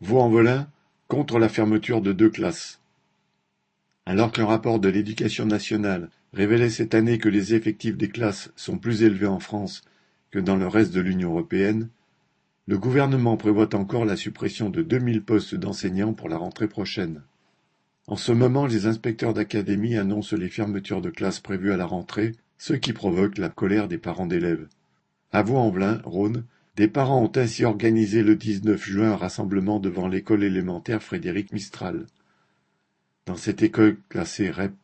Vaux-en-Velin contre la fermeture de deux classes. Alors qu'un rapport de l'Éducation nationale révélait cette année que les effectifs des classes sont plus élevés en France que dans le reste de l'Union européenne, le gouvernement prévoit encore la suppression de 2000 postes d'enseignants pour la rentrée prochaine. En ce moment, les inspecteurs d'académie annoncent les fermetures de classes prévues à la rentrée, ce qui provoque la colère des parents d'élèves. À Vaux-en-Velin, Rhône, des parents ont ainsi organisé le 19 juin un rassemblement devant l'école élémentaire Frédéric Mistral. Dans cette école classée REP+,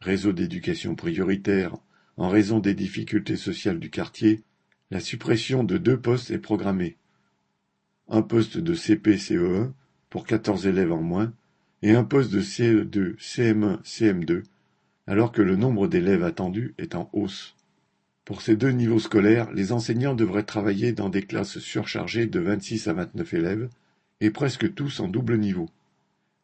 réseau d'éducation prioritaire, en raison des difficultés sociales du quartier, la suppression de deux postes est programmée. Un poste de CP-CE1 pour 14 élèves en moins et un poste de CE2, CM1, CM2, alors que le nombre d'élèves attendus est en hausse. Pour ces deux niveaux scolaires, les enseignants devraient travailler dans des classes surchargées de 26 à 29 élèves, et presque tous en double niveau,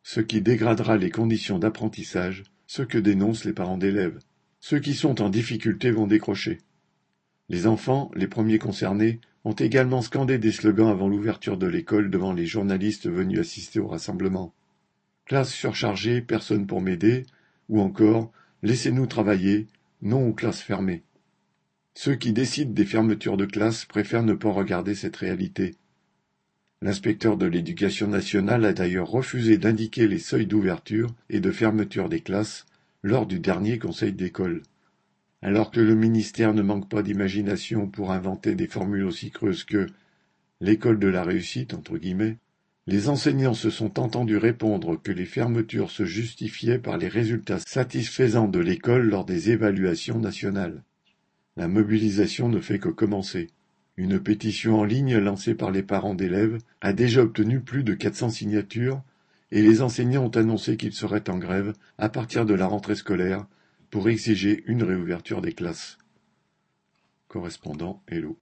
ce qui dégradera les conditions d'apprentissage, ce que dénoncent les parents d'élèves. Ceux qui sont en difficulté vont décrocher. Les enfants, les premiers concernés, ont également scandé des slogans avant l'ouverture de l'école devant les journalistes venus assister au rassemblement. Classe surchargée, personne pour m'aider, ou encore Laissez-nous travailler, non aux classes fermées. Ceux qui décident des fermetures de classes préfèrent ne pas regarder cette réalité. L'inspecteur de l'éducation nationale a d'ailleurs refusé d'indiquer les seuils d'ouverture et de fermeture des classes lors du dernier conseil d'école. Alors que le ministère ne manque pas d'imagination pour inventer des formules aussi creuses que l'école de la réussite, entre guillemets, les enseignants se sont entendus répondre que les fermetures se justifiaient par les résultats satisfaisants de l'école lors des évaluations nationales. La mobilisation ne fait que commencer. Une pétition en ligne lancée par les parents d'élèves a déjà obtenu plus de 400 signatures et les enseignants ont annoncé qu'ils seraient en grève à partir de la rentrée scolaire pour exiger une réouverture des classes. Correspondant Hello.